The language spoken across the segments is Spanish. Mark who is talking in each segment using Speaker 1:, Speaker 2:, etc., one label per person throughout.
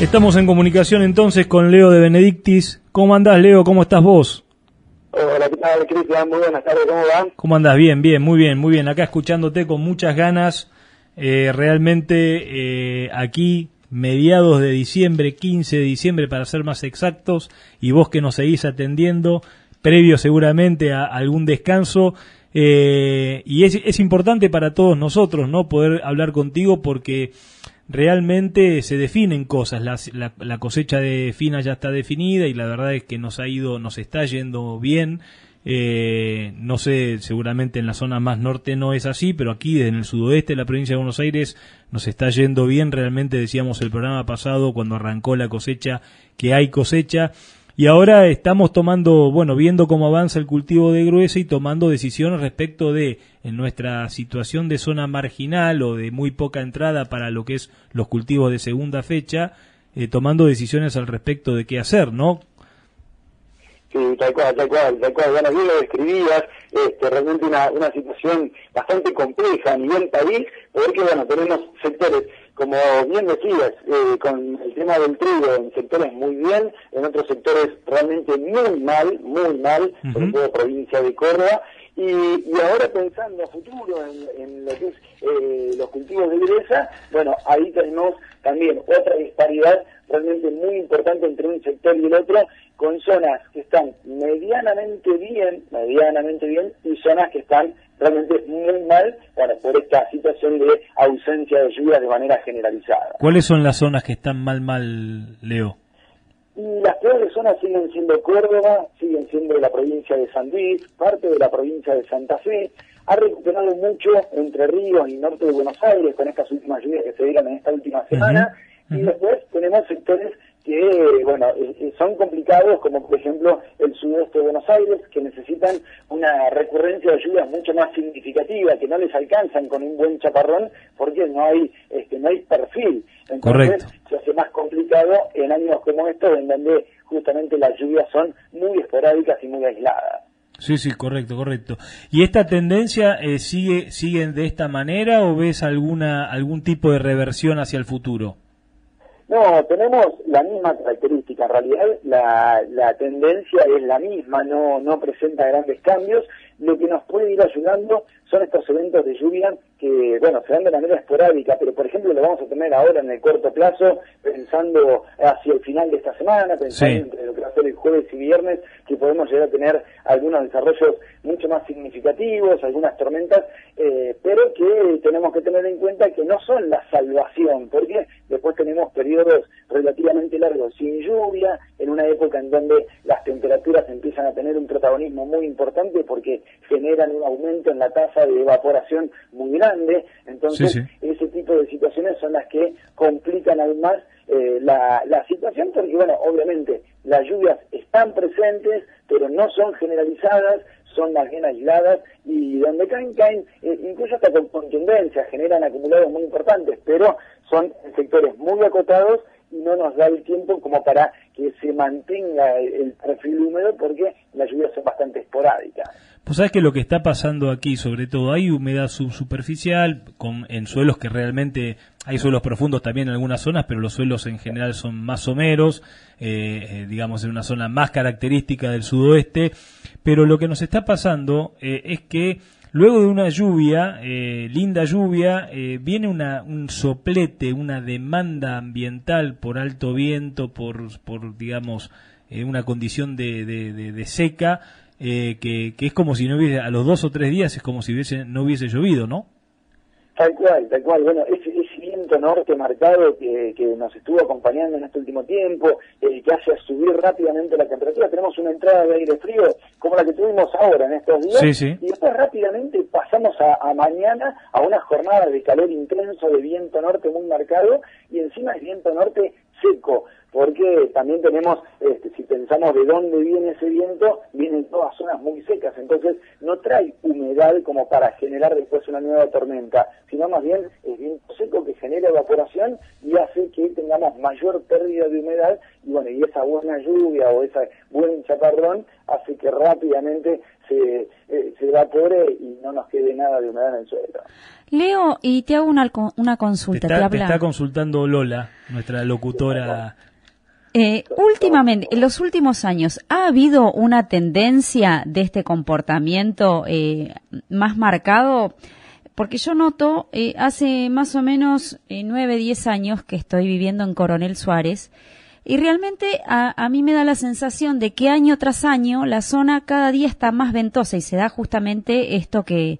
Speaker 1: Estamos en comunicación entonces con Leo de Benedictis. ¿Cómo andás, Leo? ¿Cómo estás vos?
Speaker 2: Hola, ¿qué tal, Cristian? Muy buenas tardes, ¿cómo van?
Speaker 1: ¿Cómo andás? Bien, bien, muy bien, muy bien. Acá escuchándote con muchas ganas. Eh, realmente eh, aquí, mediados de diciembre, 15 de diciembre para ser más exactos, y vos que nos seguís atendiendo, previo seguramente a algún descanso. Eh, y es, es importante para todos nosotros, ¿no? Poder hablar contigo porque realmente se definen cosas. La, la, cosecha de fina ya está definida y la verdad es que nos ha ido, nos está yendo bien. Eh, no sé, seguramente en la zona más norte no es así, pero aquí en el sudoeste de la provincia de Buenos Aires nos está yendo bien. Realmente decíamos el programa pasado cuando arrancó la cosecha que hay cosecha y ahora estamos tomando, bueno, viendo cómo avanza el cultivo de gruesa y tomando decisiones respecto de, en nuestra situación de zona marginal o de muy poca entrada para lo que es los cultivos de segunda fecha, eh, tomando decisiones al respecto de qué hacer, ¿no?
Speaker 2: Sí, tal cual, tal cual, tal cual. Bueno, bien lo describías, este, realmente una, una situación bastante compleja a nivel país, porque, bueno, tenemos sectores, como bien decías, eh, con el tema del trigo, en sectores muy bien, en otros sectores realmente muy mal, muy mal, sobre todo provincia de Córdoba, y, y, ahora pensando a futuro en, en lo que es eh, los cultivos de gresa, bueno, ahí tenemos también otra disparidad realmente muy importante entre un sector y el otro, con zonas que están medianamente bien, medianamente bien, y zonas que están realmente muy mal bueno, por esta situación de ausencia de lluvias de manera generalizada.
Speaker 1: ¿Cuáles son las zonas que están mal, mal, Leo?
Speaker 2: Y las peores zonas siguen siendo Córdoba, siguen siendo la provincia de San Luis, parte de la provincia de Santa Fe. Ha recuperado mucho Entre Ríos y norte de Buenos Aires con estas últimas lluvias que se dieron en esta última semana. Y después tenemos sectores que, bueno, eh, eh, son complicados, como por ejemplo el sudeste de Buenos Aires, que necesitan una recurrencia de lluvias mucho más significativa, que no les alcanzan con un buen chaparrón, porque no hay, este, no hay perfil. Entonces se hace más complicado en años como estos, en donde justamente las lluvias son muy esporádicas y muy aisladas.
Speaker 1: Sí, sí, correcto, correcto. ¿Y esta tendencia eh, sigue, sigue de esta manera o ves alguna, algún tipo de reversión hacia el futuro?
Speaker 2: No, tenemos la misma característica. En realidad la, la tendencia es la misma, no, no presenta grandes cambios. Lo que nos puede ir ayudando son estos eventos de lluvia que, bueno, se dan de manera esporádica, pero por ejemplo lo vamos a tener ahora en el corto plazo, pensando hacia el final de esta semana, pensando entre el jueves y viernes, que podemos llegar a tener algunos desarrollos mucho más significativos, algunas tormentas, eh, pero que tenemos que tener en cuenta que no son la salvación, porque después tenemos periodos relativamente largos sin lluvia, en una época en donde las temperaturas empiezan a tener un protagonismo muy importante porque generan un aumento en la tasa de evaporación muy grande, entonces ese tipo de situaciones son las que complican aún más eh, la, la situación porque, bueno, obviamente las lluvias están presentes, pero no son generalizadas, son más bien aisladas y donde caen, caen, eh, incluso hasta con contundencia, generan acumulados muy importantes, pero son sectores muy acotados y no nos da el tiempo como para que se mantenga el perfil húmedo porque las lluvias son bastante esporádicas.
Speaker 1: Pues sabes que lo que está pasando aquí, sobre todo, hay humedad subsuperficial con, en suelos que realmente hay suelos profundos también en algunas zonas, pero los suelos en general son más someros, eh, eh, digamos en una zona más característica del sudoeste. Pero lo que nos está pasando eh, es que Luego de una lluvia, eh, linda lluvia, viene una, un soplete, una demanda ambiental por alto viento, por, por digamos, una condición de, de, seca, que, que, es como si no hubiese, a los dos o tres días es como si hubiese, no hubiese llovido, ¿no?
Speaker 2: Tal cual, tal cual. Bueno, ese, viento norte marcado que, que, nos estuvo acompañando en este último tiempo, que hace subir rápidamente la temperatura. Tenemos una entrada de aire frío como la que tuvimos ahora en estos días. Y después rápidamente pasamos a, mañana a una jornada de calor intenso, de viento norte muy marcado, y encima es viento norte seco porque también tenemos, este, si pensamos de dónde viene ese viento, vienen todas zonas muy secas, entonces no trae humedad como para generar después una nueva tormenta, sino más bien es viento seco que genera evaporación y hace que tengamos mayor pérdida de humedad y bueno, y esa buena lluvia o ese buen chaparrón hace que rápidamente se, eh, se evapore y no nos quede nada de humedad en el suelo.
Speaker 3: Leo, y te hago una, una consulta.
Speaker 1: Te está, consultando Lola, nuestra locutora.
Speaker 3: Eh, últimamente, en los últimos años, ¿ha habido una tendencia de este comportamiento eh, más marcado? Porque yo noto, eh, hace más o menos eh, nueve, diez años que estoy viviendo en Coronel Suárez, y realmente a, a, mí me da la sensación de que año tras año la zona cada día está más ventosa y se da justamente esto que,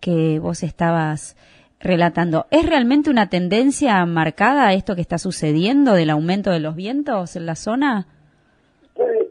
Speaker 3: que vos estabas relatando. ¿Es realmente una tendencia marcada esto que está sucediendo del aumento de los vientos en la zona?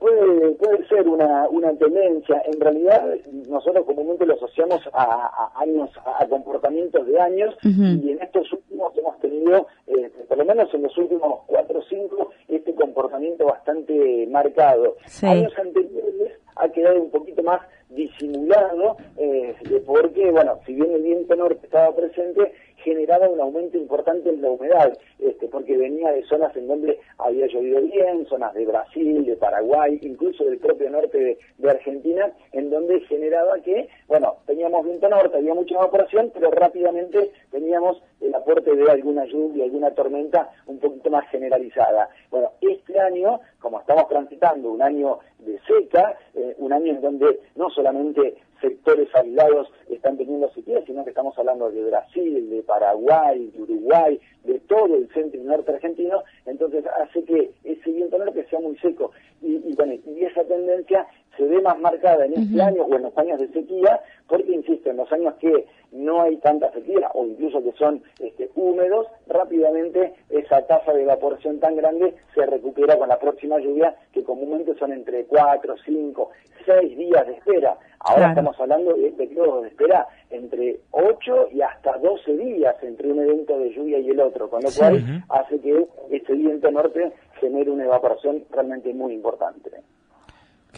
Speaker 2: Puede, puede, ser una, una tendencia. En realidad, nosotros comúnmente lo asociamos a, años, a comportamientos de años, y en estos últimos hemos tenido, eh, por lo menos en los últimos cuatro o cinco, este comportamiento bastante marcado. Años anteriores ha quedado un poquito más disimulado, eh, porque, bueno, si bien el viento norte estaba presente, generaba un aumento importante en la humedad, este, porque venía de zonas en donde había llovido bien, zonas de Brasil, de Paraguay, incluso del propio norte de, Argentina, en donde generaba que, bueno, teníamos viento norte, había mucha evaporación, pero rápidamente teníamos el aporte de alguna lluvia, alguna tormenta un poquito más generalizada. Bueno, este año, como estamos transitando un año de seca, eh, un año en donde no solamente sectores aislados están teniendo sequía, sino que estamos hablando de Brasil, de Paraguay, de Uruguay, de todo el centro y norte argentino, entonces hace que ese viento norte sea muy seco. Y, y, esa tendencia se ve más marcada en este año o en los años de sequía, porque, insisto, en los años que no hay tanta sequía o incluso que son este, húmedos, rápidamente esa tasa de evaporación tan grande se recupera con la próxima lluvia, que comúnmente son entre 4, 5, 6 días de espera. Ahora estamos hablando de periodos de espera entre 8 y hasta 12 días entre un evento de lluvia y el otro, con lo cual hace que este viento norte genere una evaporación realmente muy importante.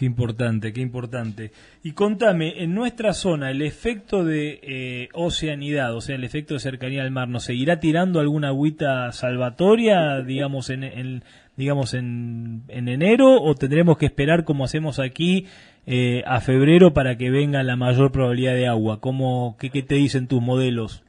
Speaker 1: Qué importante, qué importante. Y contame, en nuestra zona, el efecto de eh, oceanidad, o sea, el efecto de cercanía al mar, ¿nos seguirá tirando alguna agüita salvatoria, digamos, en, digamos en, en, enero, o tendremos que esperar, como hacemos aquí, eh, a febrero para que venga la mayor probabilidad de agua? ¿Cómo, qué, qué te dicen tus modelos?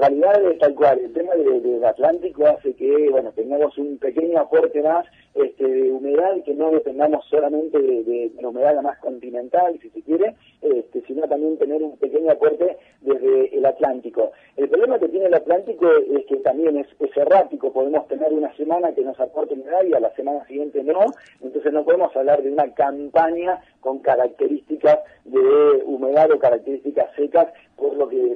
Speaker 2: realidad es tal cual, el tema del Atlántico hace que, bueno, tengamos un pequeño aporte más este, de humedad y que no dependamos solamente de, la humedad más continental, si se quiere, este, sino también tener un pequeño aporte desde el Atlántico. El problema que tiene el Atlántico es que también es, es errático, podemos tener una semana que nos aporte humedad y a la semana siguiente no, entonces no podemos hablar de una campaña con características de humedad o características secas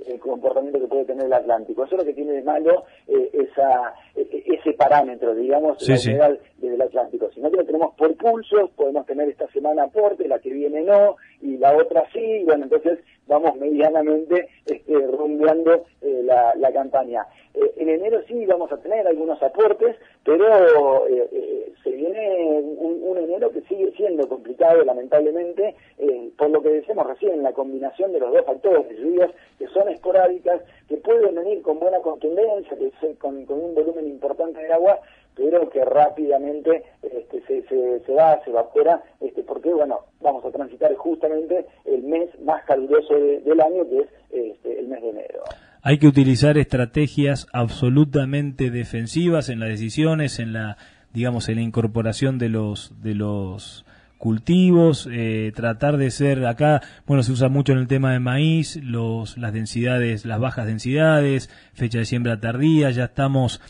Speaker 2: el comportamiento que puede tener el Atlántico. Eso es lo que tiene de malo eh, esa, e, e, ese parámetro, digamos, la humedad desde el Atlántico. Si no lo tenemos por pulsos, podemos tener esta semana aporte, la que viene no, y la otra sí, y bueno, entonces vamos medianamente este, rumbeando eh, la, la, campaña. Eh, en enero sí vamos a tener algunos aportes, pero eh, eh se viene un, un, enero que sigue siendo complicado, lamentablemente, por lo que decíamos recién, la combinación de los dos factores de lluvias son esporádicas, que pueden venir con buena contundencia, que con, con un volumen importante de agua, pero que rápidamente este, se, se, se, va, se evapora, este, porque bueno, vamos a transitar justamente el mes más caluroso del año, que es este, el mes de enero.
Speaker 1: Hay que utilizar estrategias absolutamente defensivas en las decisiones, en la, digamos, en la incorporación de los, de los cultivos, eh, tratar de ser acá, bueno, se usa mucho en el tema de maíz, los, las densidades, las bajas densidades, fecha de siembra tardía, ya estamos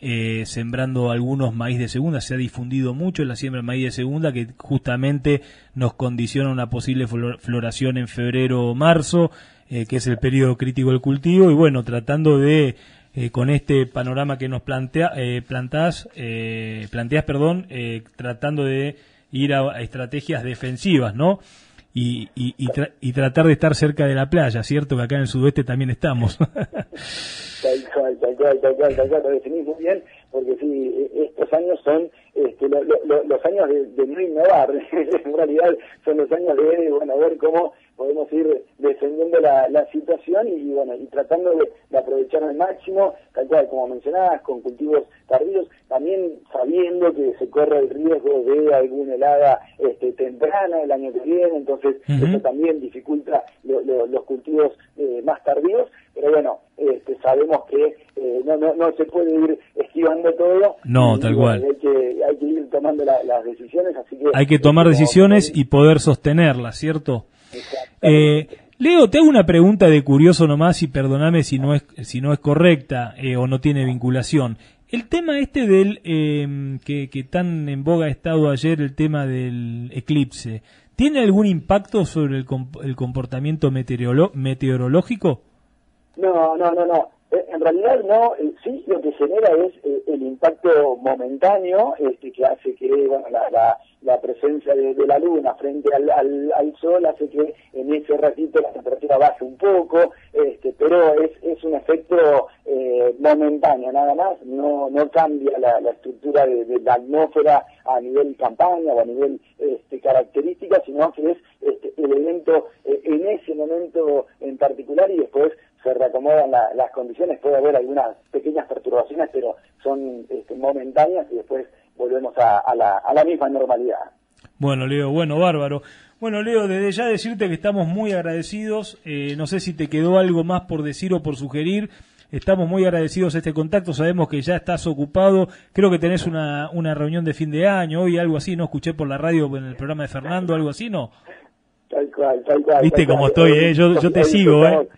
Speaker 1: eh, sembrando algunos maíz de segunda. Se ha difundido mucho la siembra de maíz de segunda que justamente nos condiciona una posible floración en febrero o marzo, eh, que es el periodo crítico del cultivo. Y bueno, tratando de, eh, con este panorama que nos plantea, planteas, planteas, perdón, tratando de ir a, estrategias defensivas, ¿no? Y, y, y, tratar de estar cerca de la playa, ¿cierto? Que acá en el sudeste también estamos.
Speaker 2: Tal cual, tal cual, tal cual, tal cual, lo definís muy bien, porque sí, e, estos años son este, los años de, no innovar, en realidad son los años de, bueno, ver cómo podemos ir defendiendo la, situación y, bueno, y tratando de, aprovechar al máximo, tal cual como mencionabas, con cultivos tardíos, también sabiendo que se corre el riesgo de alguna helada este, temprana el año que viene, entonces eso también dificulta los cultivos eh, más tardíos, pero bueno, este, sabemos que eh, no, no, no se puede ir esquivando todo.
Speaker 1: No, tal cual.
Speaker 2: Hay que, hay que ir tomando las decisiones, así que...
Speaker 1: Hay que tomar decisiones y poder sostenerlas, ¿cierto? Eh, Leo, te hago una pregunta de curioso nomás y perdóname si no es, si no es correcta eh, o no tiene vinculación. El tema este del em, que, que, tan en boga ha estado ayer, el tema del eclipse, ¿tiene algún impacto sobre el, el comportamiento meteorológico?
Speaker 2: No, no, no, no. Eh, en realidad no, eh, sí lo que genera es eh, el impacto momentáneo este, que hace que bueno, la, la, presencia de, la luna frente al, al, sol hace que en ese ratito la temperatura baje un poco, este, pero es, es un efecto momentáneo nada más, no, no cambia la, la estructura de, la atmósfera a nivel campaña o a nivel este, característica, sino que es este, el evento en ese momento en particular y después se reacomodan las condiciones, puede haber algunas pequeñas perturbaciones, pero son este, momentáneas y después volvemos a, la, misma normalidad.
Speaker 1: Bueno, Leo, bueno, bárbaro. Bueno, Leo, desde ya decirte que estamos muy agradecidos. Eh, no sé si te quedó algo más por decir o por sugerir. Estamos muy agradecidos a este contacto. Sabemos que ya estás ocupado. Creo que tenés una, una reunión de fin de año hoy, algo así. No escuché por la radio en el programa de Fernando, algo así, ¿no?
Speaker 2: Tal cual, tal cual.
Speaker 1: Viste cómo estoy, ¿eh? Yo, yo te sigo, ¿eh?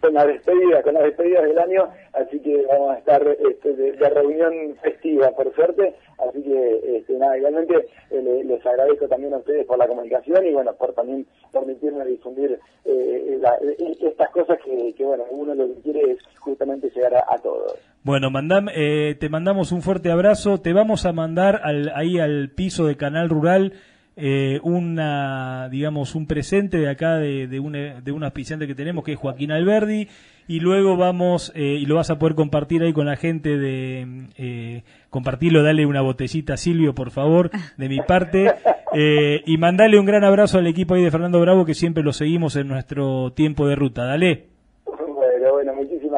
Speaker 2: Con la despedida, con las despedidas del año, así que vamos a estar este, de, reunión festiva, por suerte, así que este, nada, igualmente eh, les agradezco también a ustedes por la comunicación y bueno, por también permitirme difundir eh, eh, estas cosas que, bueno, uno lo que quiere es justamente llegar a, todos.
Speaker 1: Bueno, mandam, te mandamos un fuerte abrazo, te vamos a mandar al, ahí al piso de Canal Rural eh, una, digamos, un presente de acá de, de, un, de un auspiciante que tenemos que es Joaquín Alberdi y luego vamos eh, y lo vas a poder compartir ahí con la gente de eh, compartirlo, dale una botellita a Silvio por favor de mi parte eh, y mandale un gran abrazo al equipo ahí de Fernando Bravo que siempre lo seguimos en nuestro tiempo de ruta, dale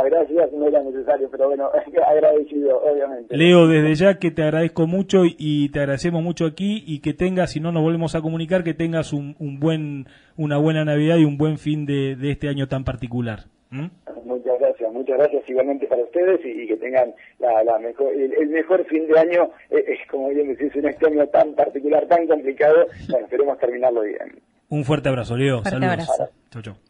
Speaker 2: muchísimas gracias, no era necesario, pero bueno, agradecido, obviamente.
Speaker 1: Leo, desde ya que te agradezco mucho y te agradecemos mucho aquí y que tengas, si no nos volvemos a comunicar, que tengas un, buen, una buena Navidad y un buen fin de, este año tan particular.
Speaker 2: Muchas gracias, muchas gracias igualmente para ustedes y, que tengan la, mejor, el, mejor fin de año, eh, es como bien decís, un este año tan particular, tan complicado, bueno, esperemos terminarlo bien.
Speaker 1: Un fuerte abrazo, Leo.
Speaker 3: Saludos.
Speaker 1: Chau, chau.